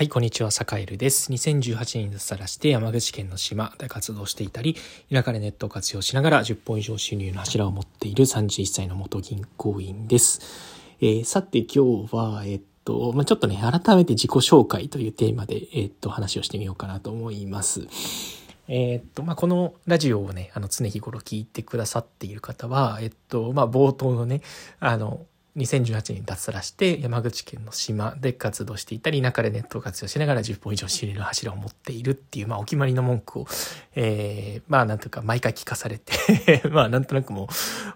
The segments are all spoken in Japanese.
はい、こんにちは、坂井るです。2018年に脱サラして山口県の島で活動していたり、田舎でネットを活用しながら10本以上収入の柱を持っている31歳の元銀行員です。えー、さて今日は、えっと、まあ、ちょっとね、改めて自己紹介というテーマで、えっと、話をしてみようかなと思います。えっと、まあ、このラジオをね、あの、常日頃聞いてくださっている方は、えっと、まあ、冒頭のね、あの、2018年に脱サラして山口県の島で活動していたり、田舎でネットを活用しながら10本以上仕入れる柱を持っているっていう、まあお決まりの文句を、えー、まあなんというか毎回聞かされて まあなんとなくも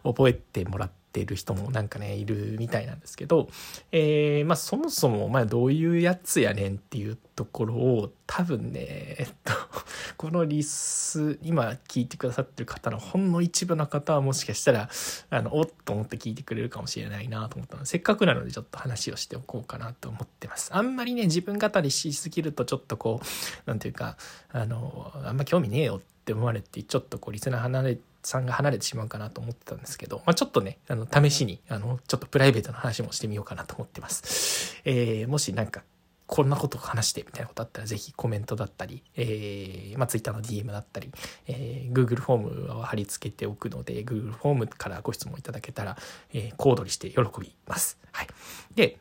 う覚えてもらって、ってる人もなんかね、いるみたいなんですけど、えー、まあそもそも、まあどういうやつやねんっていうところを多分ね、えっと、このリス、今聞いてくださってる方のほんの一部の方はもしかしたら、あの、おっと思って聞いてくれるかもしれないなと思ったので、せっかくなのでちょっと話をしておこうかなと思ってます。あんまりね、自分語りしすぎるとちょっとこう、なんていうか、あの、あんま興味ねえよって思われて、ちょっとこう、リスナー離れて、さんが離れてしまうかなと思ってたんですけど、まあ、ちょっとね、あの、試しに、あの、ちょっとプライベートな話もしてみようかなと思ってます。えー、もしなんか、こんなことを話してみたいなことあったら、ぜひコメントだったり、えー、まあ、Twitter の DM だったり、えー、Google フォームを貼り付けておくので、Google フォームからご質問いただけたら、えー、小躍りして喜びます。はい。で、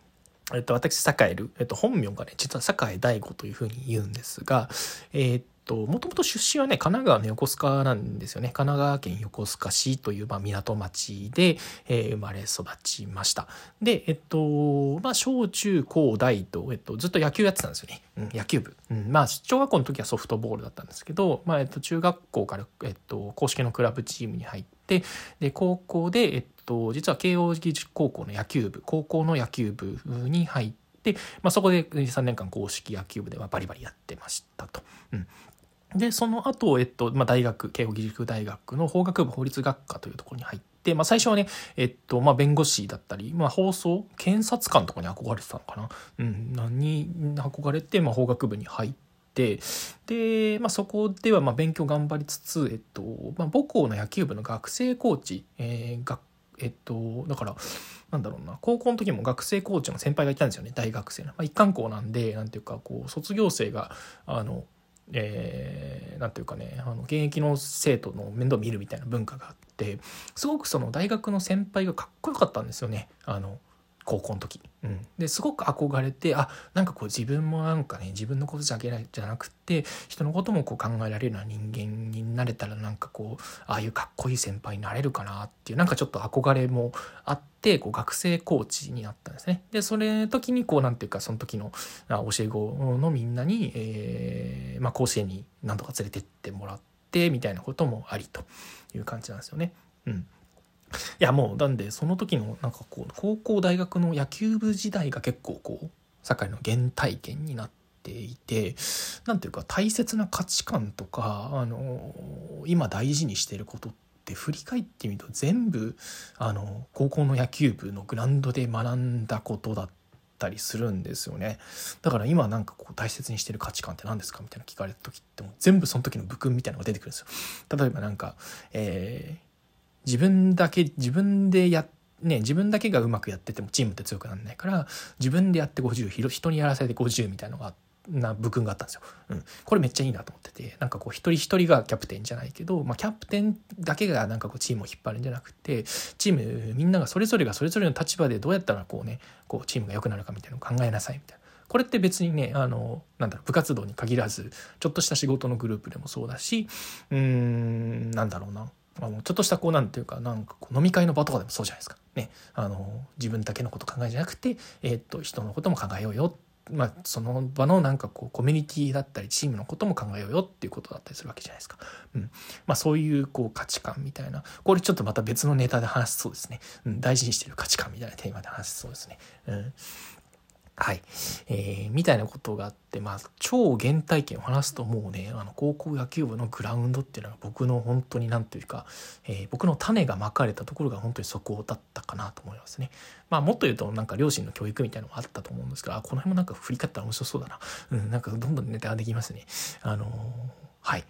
えっと、私、栄える、えっと、本名がね、実は栄大悟というふうに言うんですが、え、っと、もともと出身はね、神奈川の横須賀なんですよね。神奈川県横須賀市という、まあ、港町で、えー、生まれ育ちました。で、えっと、まあ、小中高大と、えっと、ずっと野球やってたんですよね。うん、野球部。うん、まあ、小学校の時はソフトボールだったんですけど、まあ、えっと、中学校から、えっと、公式のクラブチームに入って、で、高校で、えっと、実は慶応義塾高校の野球部、高校の野球部に入って、まあ、そこで3年間公式野球部ではバリバリやってましたと。うん、で、その後、えっと、まあ、大学、慶應義塾大学の法学部法律学科というところに入って、まあ、最初はね、えっと、まあ、弁護士だったり、まあ、放送、検察官とかに憧れてたのかな。うん、何に憧れて、まあ、法学部に入って、で、まあ、そこでは、ま、勉強頑張りつつ、えっと、まあ、母校の野球部の学生コーチ、えー、学えっと、だから、なんだろうな、高校の時も学生コーチの先輩がいたんですよね、大学生の。まあ、一貫校なんで、なんていうか、こう、卒業生が、あの、えー、なんていうかねあの現役の生徒の面倒見るみたいな文化があってすごくその大学の先輩がかっこよかったんですよねあの高校の時、うん、ですごく憧れてあなんかこう自分もなんかね自分のことじゃじゃなくて人のこともこう考えられるような人間になれたらなんかこうああいうかっこいい先輩になれるかなっていうなんかちょっと憧れもあってこう学生コーチになったんですね。でそれ時にこうなんていうかその時の教え子のみんなに、えーまあ、甲子園に何とか連れてってもらってみたいなこともありという感じなんですよね。うんいやもうなんでその時のなんかこう高校大学の野球部時代が結構こう社会の原体験になっていて何ていうか大切な価値観とかあの今大事にしてることって振り返ってみると全部あの高校の野球部のグラウンドで学んだことだったりするんですよね。だから今なんかこう大切にしてる価値観って何ですかみたいな聞かれた時っても全部その時の部訓みたいなのが出てくるんですよ。例えばなんか、えー自分だけ、自分でやね、自分だけがうまくやっててもチームって強くならないから自分でやって50人にやらせて50みたいなのがな部訓があったんですよ、うん、これめっちゃいいなと思っててなんかこう一人一人がキャプテンじゃないけど、まあ、キャプテンだけがなんかこうチームを引っ張るんじゃなくてチームみんながそれぞれがそれぞれの立場でどうやったらこうねこうチームが良くなるかみたいなのを考えなさいみたいな。これって別にねあのなんだろう部活動に限らずちょっとした仕事のグループでもそうだしうーんなんだろうな。あのちょっとしたこうなんていうかなんかこう飲み会の場とかでもそうじゃないですか。ね、あの自分だけのこと考えじゃなくて、えー、っと人のことも考えようよまあ、その場のなんかこうコミュニティだったりチームのことも考えようよっていうことだったりするわけじゃないですか。うん。まあそういうこう価値観みたいな、これちょっとまた別のネタで話すそうですね。うん、大事にしてる価値観みたいなテーマで話すそうですね。うん。はい。えー、みたいなことがあって、まあ、超原体験を話すともうね、あの、高校野球部のグラウンドっていうのは僕の本当になんというか、えー、僕の種がまかれたところが本当にそこだったかなと思いますね。まあ、もっと言うと、なんか両親の教育みたいなのもあったと思うんですけど、この辺もなんか振り返ったら面白そうだな。うん、なんかどんどんネタができますね。あのー、はい。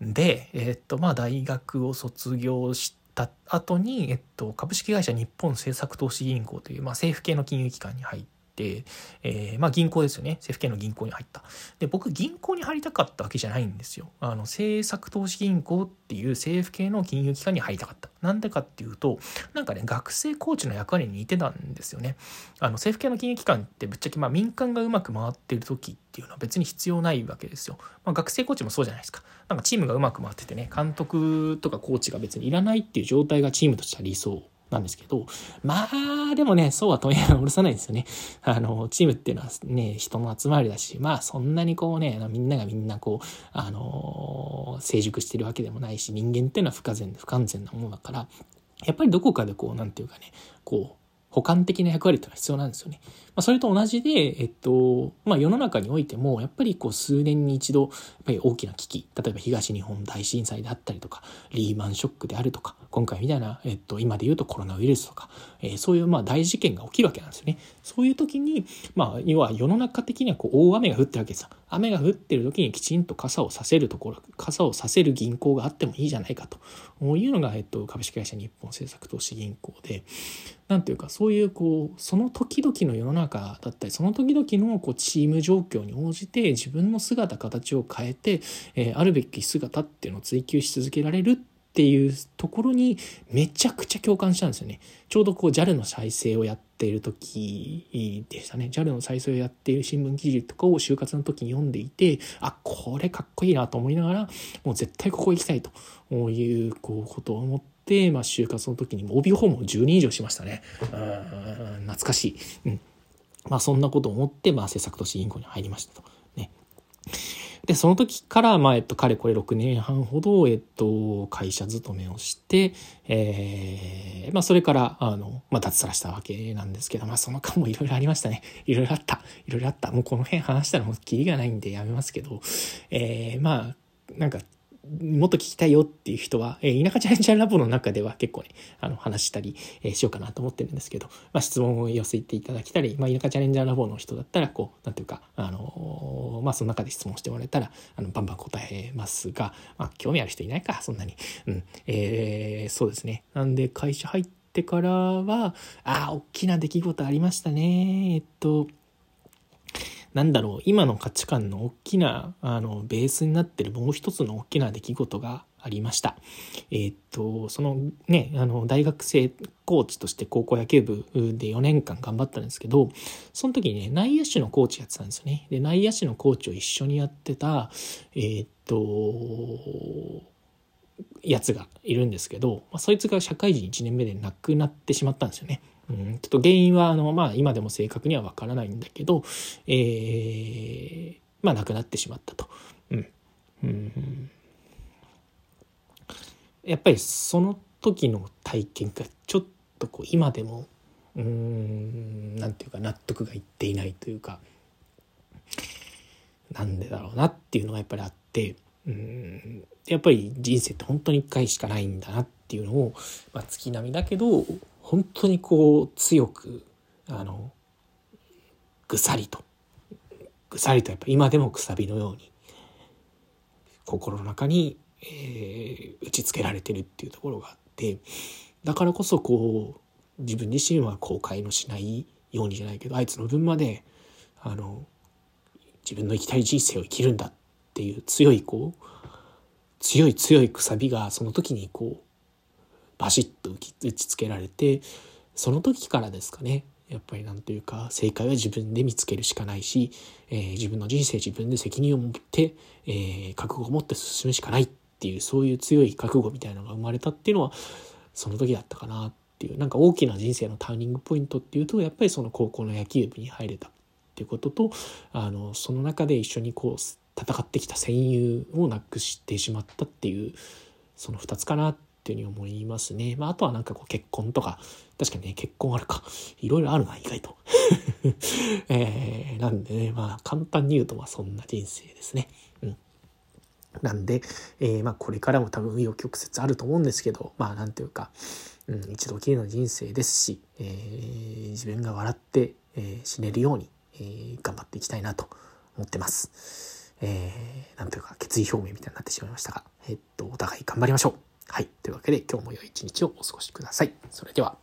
で、えー、っと、まあ、大学を卒業して、た後に、えっと、株式会社日本政策投資銀行という、まあ、政府系の金融機関に入って、えー、まあ銀行ですよね。政府系の銀行に入った。で、僕銀行に入りたかったわけじゃないんですよ。あの、政策投資銀行っていう政府系の金融機関に入りたかった。なんでかっていうと、なんかね、学生コーチの役割に似てたんですよね。あの、政府系の金融機関ってぶっちゃけまあ民間がうまく回ってる時っていうのは別に必要ないわけですよ。まあ、学生コーチもそうじゃないですか。なんかチームがうまく回っててね、監督とかコーチが別にいらないっていう状態がチームとしては理想なんですけど、まあ、でもね、そうは問屋が下ろさないですよね。あの、チームっていうのはね、人の集まりだし、まあ、そんなにこうね、みんながみんなこう、あの、成熟してるわけでもないし、人間っていうのは不可全、不完全なものだから、やっぱりどこかでこう、なんていうかね、こう、補完的な役割っていうのは必要なんですよね。まあ、それと同じで、えっと、まあ、世の中においても、やっぱりこう数年に一度、やっぱり大きな危機、例えば東日本大震災であったりとか、リーマンショックであるとか、今回みたいな、えっと、今で言うとコロナウイルスとか、えー、そういうまあ大事件が起きるわけなんですよね。そういう時に、まあ、要は世の中的にはこう大雨が降ってるわけですよ。雨が降ってる時にきちんと傘をさせるところ、傘をさせる銀行があってもいいじゃないかというのが、えっと、株式会社日本政策投資銀行で、なんていうか、そういうこう、その時々の世の中だったり、その時々のこうチーム状況に応じて自分の姿、形を変えて、えー、あるべき姿っていうのを追求し続けられるっていうところにめちゃくちゃ共感したんですよね。ちょうどこう JAL の再生をやっている時でしたね。JAL の再生をやっている新聞記事とかを就活の時に読んでいて、あ、これかっこいいなと思いながら、もう絶対ここ行きたいというこうことを思って、まあ、就活の時にも OB 訪問10人以上しましたね。懐かしい。うん。まあ、そんなことを思って、まあ、政策都市銀行に入りましたと。ね。で、その時から、まあ、えっと、かれこれ6年半ほど、えっと、会社勤めをして、えー、まあ、それから、あの、まあ、脱サラしたわけなんですけど、まあ、その間もいろいろありましたね。いろいろあった。いろいろあった。もうこの辺話したらもうキリがないんでやめますけど、えー、まあ、なんか、もっと聞きたいよっていう人は、えー、田舎チャレンジャーラボの中では結構ね、あの、話したり、えー、しようかなと思ってるんですけど、まあ、質問を寄せていただけたり、まあ、田舎チャレンジャーラボの人だったら、こう、なんていうか、あのー、まあ、その中で質問してもらえたら、あの、バンバン答えますが、まあ、興味ある人いないか、そんなに。うん。えー、そうですね。なんで、会社入ってからは、ああ、大きな出来事ありましたね。えっと、なんだろう、今の価値観の大きな、あの、ベースになってるもう一つの大きな出来事がありました。えー、っと、そのね、あの、大学生コーチとして高校野球部で4年間頑張ったんですけど、その時にね、内野手のコーチやってたんですよね。で、内野手のコーチを一緒にやってた、えー、っと、やつがいるんですけど、まあ、そいつが社会人1年目で亡くなってしまったんですよね。うん、ちょっと原因はあの、まあ、今でも正確にはわからないんだけど、えー、まあ亡くなってしまったと。うん、うん、やっぱりその時の体験がちょっとこう今でもうんなんていうか納得がいっていないというかなんでだろうなっていうのがやっぱりあってうん。やっぱり人生って本当に一回しかないんだなっていうのを、まあ、月並みだけど本当にこう強くあのぐさりとぐさりとやっぱ今でもくさびのように心の中に、えー、打ちつけられてるっていうところがあってだからこそこう自分自身は後悔のしないようにじゃないけどあいつの分まであの自分の生きたい人生を生きるんだっていう強いこう強い強いくさびがその時にこうバシッと打ちつけられてその時からですかね。やっぱりなんというか正解は自分で見つけるしかないし、えー、自分の人生自分で責任を持って、えー、覚悟を持って進むしかないっていうそういう強い覚悟みたいなのが生まれたっていうのはその時だったかなっていうなんか大きな人生のターニングポイントっていうとやっぱりその高校の野球部に入れたっていうこととあのその中で一緒にこう戦ってきた戦友をなくしてしまったっていうその2つかなってっていうふうに思いますね。まあ、あとはなんかこう結婚とか、確かにね、結婚あるか。いろいろあるな、意外と。えー、なんでね、まあ、簡単に言うと、まあ、そんな人生ですね。うん。なんで、えー、まあ、これからも多分、紆余曲折あると思うんですけど、まあ、なんていうか、うん、一度きりの人生ですし、えー、自分が笑って、えー、死ねるように、えー、頑張っていきたいなと思ってます。えー、なんというか決意表明みたいになってしまいましたが、えっと、お互い頑張りましょう。はい。というわけで今日も良い一日をお過ごしください。それでは。